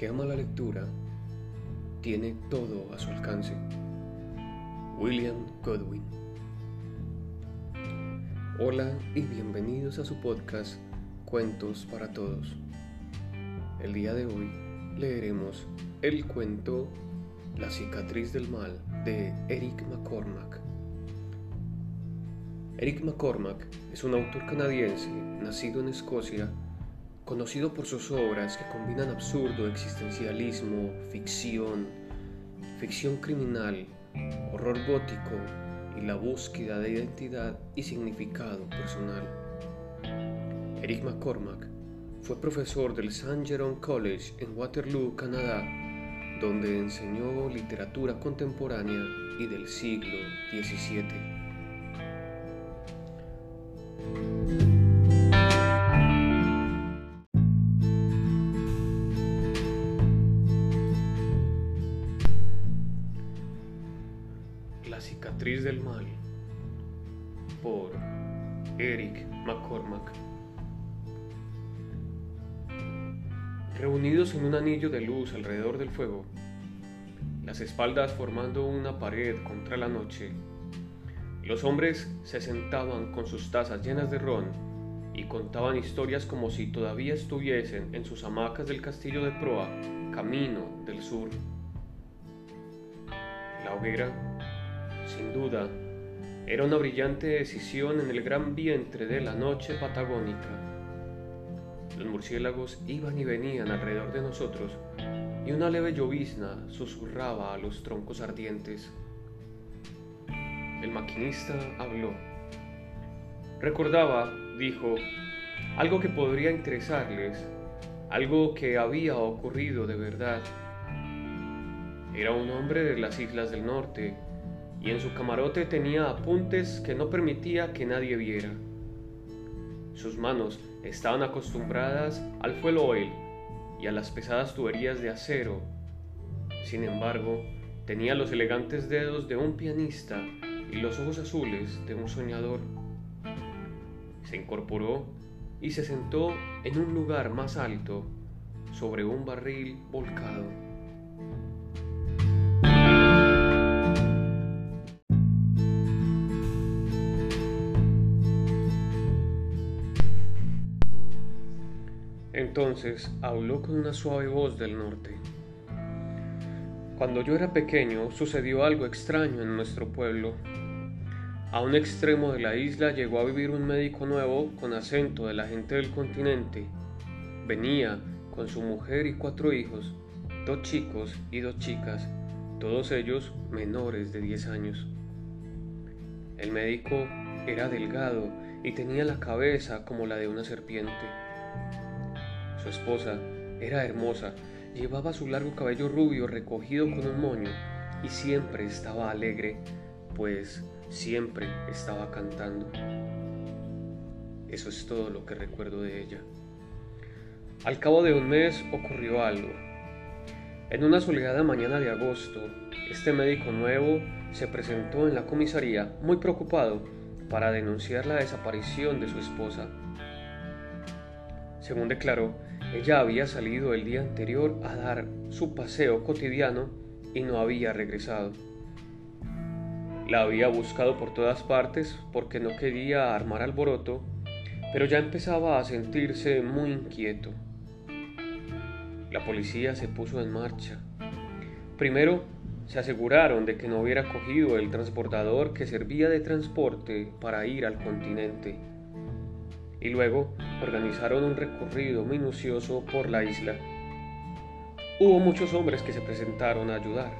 Que ama la lectura tiene todo a su alcance. William Godwin. Hola y bienvenidos a su podcast Cuentos para Todos. El día de hoy leeremos el cuento La cicatriz del mal de Eric McCormack. Eric McCormack es un autor canadiense nacido en Escocia conocido por sus obras que combinan absurdo, existencialismo, ficción, ficción criminal, horror gótico y la búsqueda de identidad y significado personal. Eric McCormack fue profesor del St. Jerome College en Waterloo, Canadá, donde enseñó literatura contemporánea y del siglo XVII. McCormack. Reunidos en un anillo de luz alrededor del fuego, las espaldas formando una pared contra la noche, los hombres se sentaban con sus tazas llenas de ron y contaban historias como si todavía estuviesen en sus hamacas del castillo de proa, camino del sur. La hoguera sin duda, era una brillante decisión en el gran vientre de la noche patagónica. Los murciélagos iban y venían alrededor de nosotros y una leve llovizna susurraba a los troncos ardientes. El maquinista habló. Recordaba, dijo, algo que podría interesarles, algo que había ocurrido de verdad. Era un hombre de las islas del norte, y en su camarote tenía apuntes que no permitía que nadie viera. Sus manos estaban acostumbradas al fuel oil y a las pesadas tuberías de acero. Sin embargo, tenía los elegantes dedos de un pianista y los ojos azules de un soñador. Se incorporó y se sentó en un lugar más alto, sobre un barril volcado. Entonces habló con una suave voz del norte. Cuando yo era pequeño sucedió algo extraño en nuestro pueblo. A un extremo de la isla llegó a vivir un médico nuevo con acento de la gente del continente. Venía con su mujer y cuatro hijos, dos chicos y dos chicas, todos ellos menores de 10 años. El médico era delgado y tenía la cabeza como la de una serpiente. Su esposa era hermosa, llevaba su largo cabello rubio recogido con un moño y siempre estaba alegre, pues siempre estaba cantando. Eso es todo lo que recuerdo de ella. Al cabo de un mes ocurrió algo. En una soleada mañana de agosto, este médico nuevo se presentó en la comisaría muy preocupado para denunciar la desaparición de su esposa. Según declaró, ella había salido el día anterior a dar su paseo cotidiano y no había regresado. La había buscado por todas partes porque no quería armar alboroto, pero ya empezaba a sentirse muy inquieto. La policía se puso en marcha. Primero, se aseguraron de que no hubiera cogido el transportador que servía de transporte para ir al continente y luego organizaron un recorrido minucioso por la isla. Hubo muchos hombres que se presentaron a ayudar.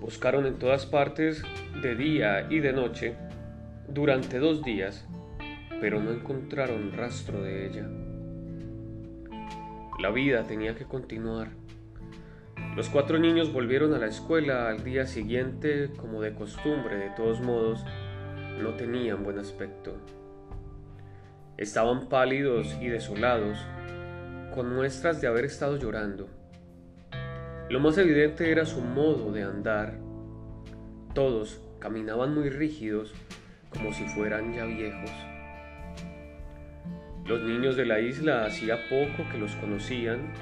Buscaron en todas partes, de día y de noche, durante dos días, pero no encontraron rastro de ella. La vida tenía que continuar. Los cuatro niños volvieron a la escuela al día siguiente como de costumbre, de todos modos, no tenían buen aspecto. Estaban pálidos y desolados, con muestras de haber estado llorando. Lo más evidente era su modo de andar. Todos caminaban muy rígidos, como si fueran ya viejos. Los niños de la isla hacía poco que los conocían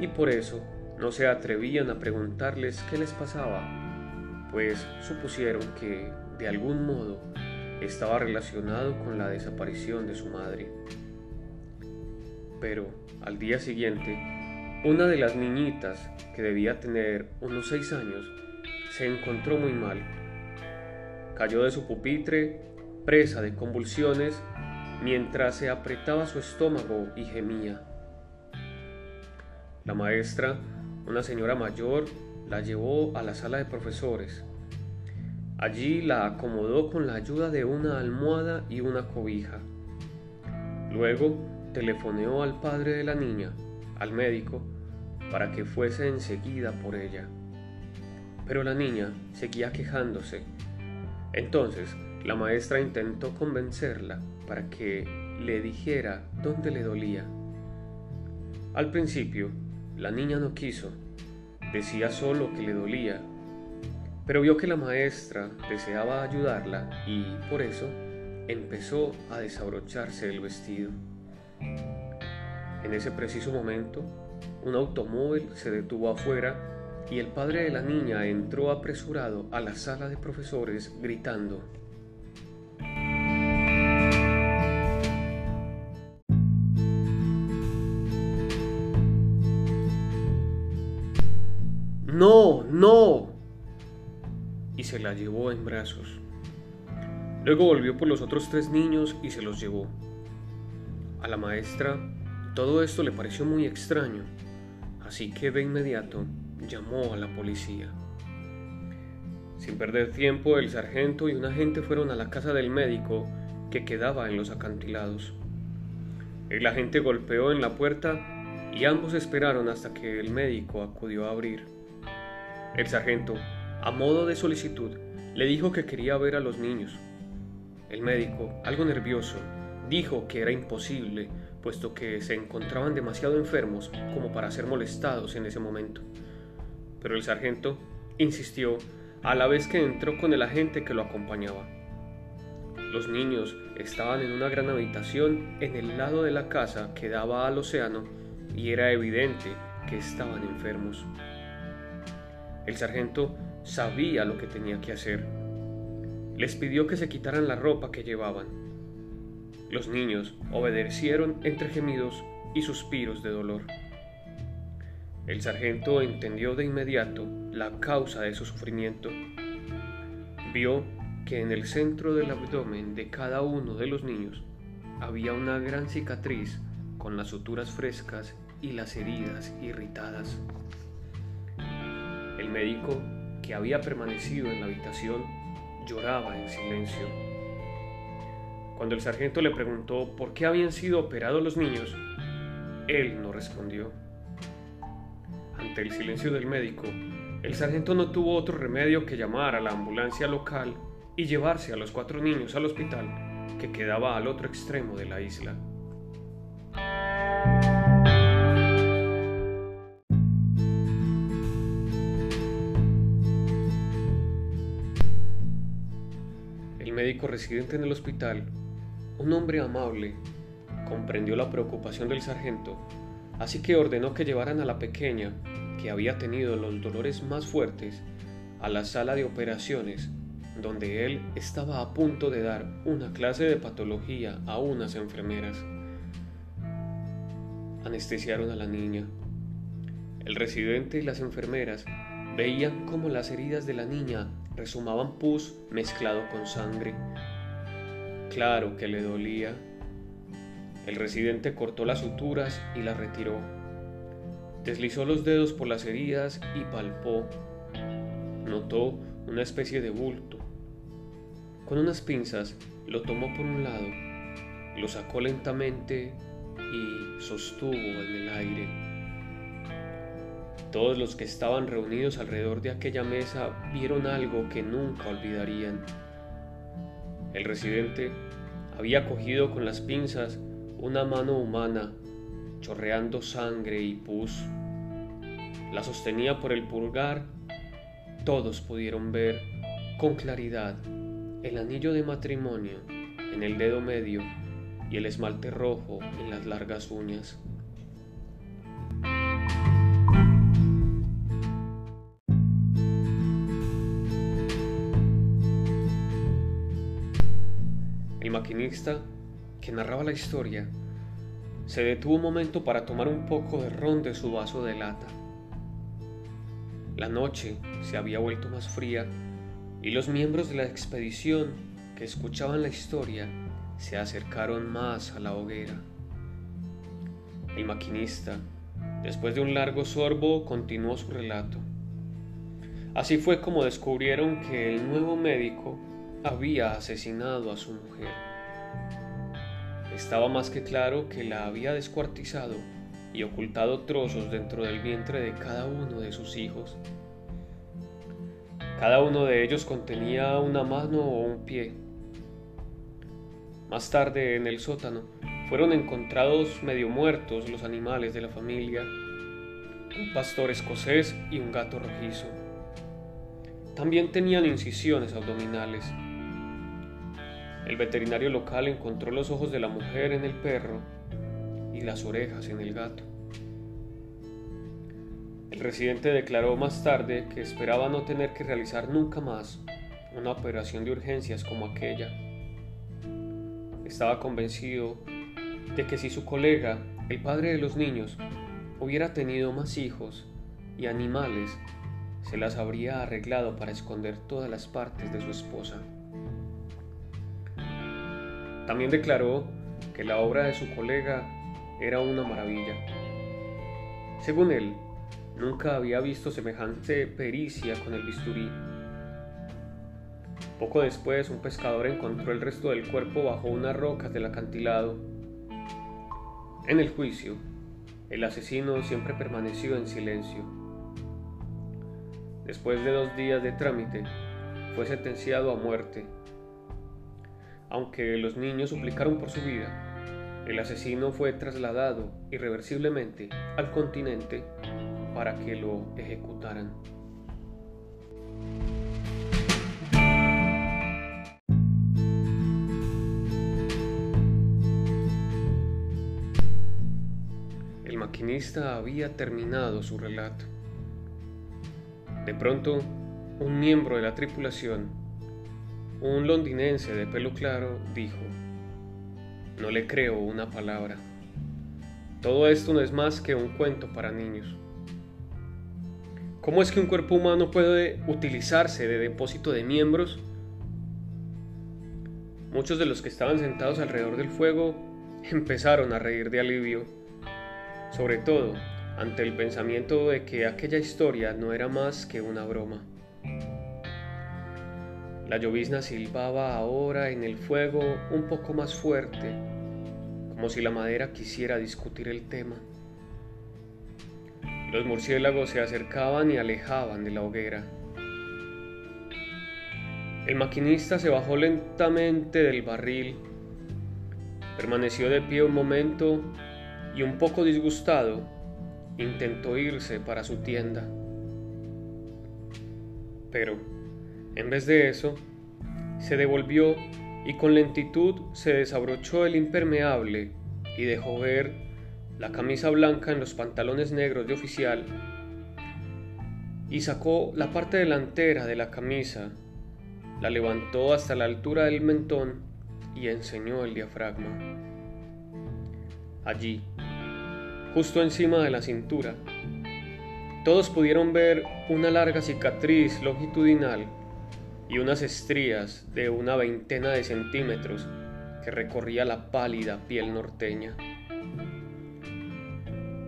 y por eso no se atrevían a preguntarles qué les pasaba, pues supusieron que, de algún modo, estaba relacionado con la desaparición de su madre. Pero al día siguiente, una de las niñitas, que debía tener unos seis años, se encontró muy mal. Cayó de su pupitre, presa de convulsiones, mientras se apretaba su estómago y gemía. La maestra, una señora mayor, la llevó a la sala de profesores. Allí la acomodó con la ayuda de una almohada y una cobija. Luego telefoneó al padre de la niña, al médico, para que fuese enseguida por ella. Pero la niña seguía quejándose. Entonces la maestra intentó convencerla para que le dijera dónde le dolía. Al principio, la niña no quiso, decía solo que le dolía, pero vio que la maestra deseaba ayudarla y por eso empezó a desabrocharse el vestido. En ese preciso momento, un automóvil se detuvo afuera y el padre de la niña entró apresurado a la sala de profesores gritando. No, no. Y se la llevó en brazos. Luego volvió por los otros tres niños y se los llevó. A la maestra todo esto le pareció muy extraño, así que de inmediato llamó a la policía. Sin perder tiempo, el sargento y un agente fueron a la casa del médico que quedaba en los acantilados. El agente golpeó en la puerta y ambos esperaron hasta que el médico acudió a abrir. El sargento, a modo de solicitud, le dijo que quería ver a los niños. El médico, algo nervioso, dijo que era imposible, puesto que se encontraban demasiado enfermos como para ser molestados en ese momento. Pero el sargento insistió a la vez que entró con el agente que lo acompañaba. Los niños estaban en una gran habitación en el lado de la casa que daba al océano y era evidente que estaban enfermos. El sargento sabía lo que tenía que hacer. Les pidió que se quitaran la ropa que llevaban. Los niños obedecieron entre gemidos y suspiros de dolor. El sargento entendió de inmediato la causa de su sufrimiento. Vio que en el centro del abdomen de cada uno de los niños había una gran cicatriz con las suturas frescas y las heridas irritadas. Médico, que había permanecido en la habitación, lloraba en silencio. Cuando el sargento le preguntó por qué habían sido operados los niños, él no respondió. Ante el silencio del médico, el sargento no tuvo otro remedio que llamar a la ambulancia local y llevarse a los cuatro niños al hospital que quedaba al otro extremo de la isla. Médico residente en el hospital, un hombre amable, comprendió la preocupación del sargento, así que ordenó que llevaran a la pequeña, que había tenido los dolores más fuertes, a la sala de operaciones, donde él estaba a punto de dar una clase de patología a unas enfermeras. Anestesiaron a la niña. El residente y las enfermeras veían cómo las heridas de la niña resumaban pus mezclado con sangre. Claro que le dolía. El residente cortó las suturas y las retiró. Deslizó los dedos por las heridas y palpó. Notó una especie de bulto. Con unas pinzas lo tomó por un lado, lo sacó lentamente y sostuvo en el aire. Todos los que estaban reunidos alrededor de aquella mesa vieron algo que nunca olvidarían. El residente había cogido con las pinzas una mano humana, chorreando sangre y pus. La sostenía por el pulgar. Todos pudieron ver con claridad el anillo de matrimonio en el dedo medio y el esmalte rojo en las largas uñas. Maquinista, que narraba la historia, se detuvo un momento para tomar un poco de ron de su vaso de lata. La noche se había vuelto más fría y los miembros de la expedición que escuchaban la historia se acercaron más a la hoguera. El maquinista, después de un largo sorbo, continuó su relato. Así fue como descubrieron que el nuevo médico había asesinado a su mujer. Estaba más que claro que la había descuartizado y ocultado trozos dentro del vientre de cada uno de sus hijos. Cada uno de ellos contenía una mano o un pie. Más tarde, en el sótano, fueron encontrados medio muertos los animales de la familia, un pastor escocés y un gato rojizo. También tenían incisiones abdominales. El veterinario local encontró los ojos de la mujer en el perro y las orejas en el gato. El residente declaró más tarde que esperaba no tener que realizar nunca más una operación de urgencias como aquella. Estaba convencido de que si su colega, el padre de los niños, hubiera tenido más hijos y animales, se las habría arreglado para esconder todas las partes de su esposa. También declaró que la obra de su colega era una maravilla. Según él, nunca había visto semejante pericia con el bisturí. Poco después, un pescador encontró el resto del cuerpo bajo unas rocas del acantilado. En el juicio, el asesino siempre permaneció en silencio. Después de dos días de trámite, fue sentenciado a muerte aunque los niños suplicaron por su vida, el asesino fue trasladado irreversiblemente al continente para que lo ejecutaran. El maquinista había terminado su relato. De pronto, un miembro de la tripulación un londinense de pelo claro dijo, no le creo una palabra. Todo esto no es más que un cuento para niños. ¿Cómo es que un cuerpo humano puede utilizarse de depósito de miembros? Muchos de los que estaban sentados alrededor del fuego empezaron a reír de alivio, sobre todo ante el pensamiento de que aquella historia no era más que una broma. La llovizna silbaba ahora en el fuego un poco más fuerte, como si la madera quisiera discutir el tema. Los murciélagos se acercaban y alejaban de la hoguera. El maquinista se bajó lentamente del barril, permaneció de pie un momento y un poco disgustado intentó irse para su tienda. Pero en vez de eso, se devolvió y con lentitud se desabrochó el impermeable y dejó ver la camisa blanca en los pantalones negros de oficial y sacó la parte delantera de la camisa, la levantó hasta la altura del mentón y enseñó el diafragma. Allí, justo encima de la cintura, todos pudieron ver una larga cicatriz longitudinal y unas estrías de una veintena de centímetros que recorría la pálida piel norteña.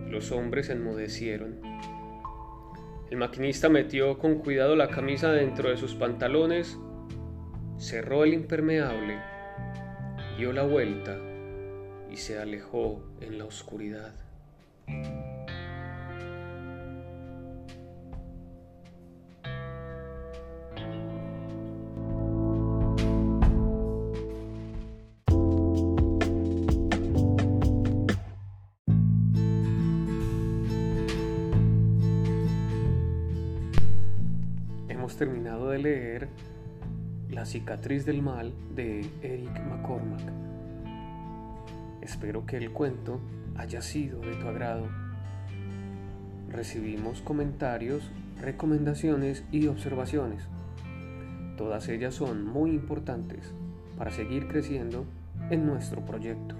Los hombres enmudecieron. El maquinista metió con cuidado la camisa dentro de sus pantalones, cerró el impermeable, dio la vuelta y se alejó en la oscuridad. Cicatriz del mal de Eric McCormack. Espero que el cuento haya sido de tu agrado. Recibimos comentarios, recomendaciones y observaciones. Todas ellas son muy importantes para seguir creciendo en nuestro proyecto.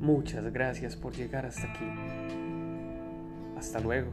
Muchas gracias por llegar hasta aquí. Hasta luego.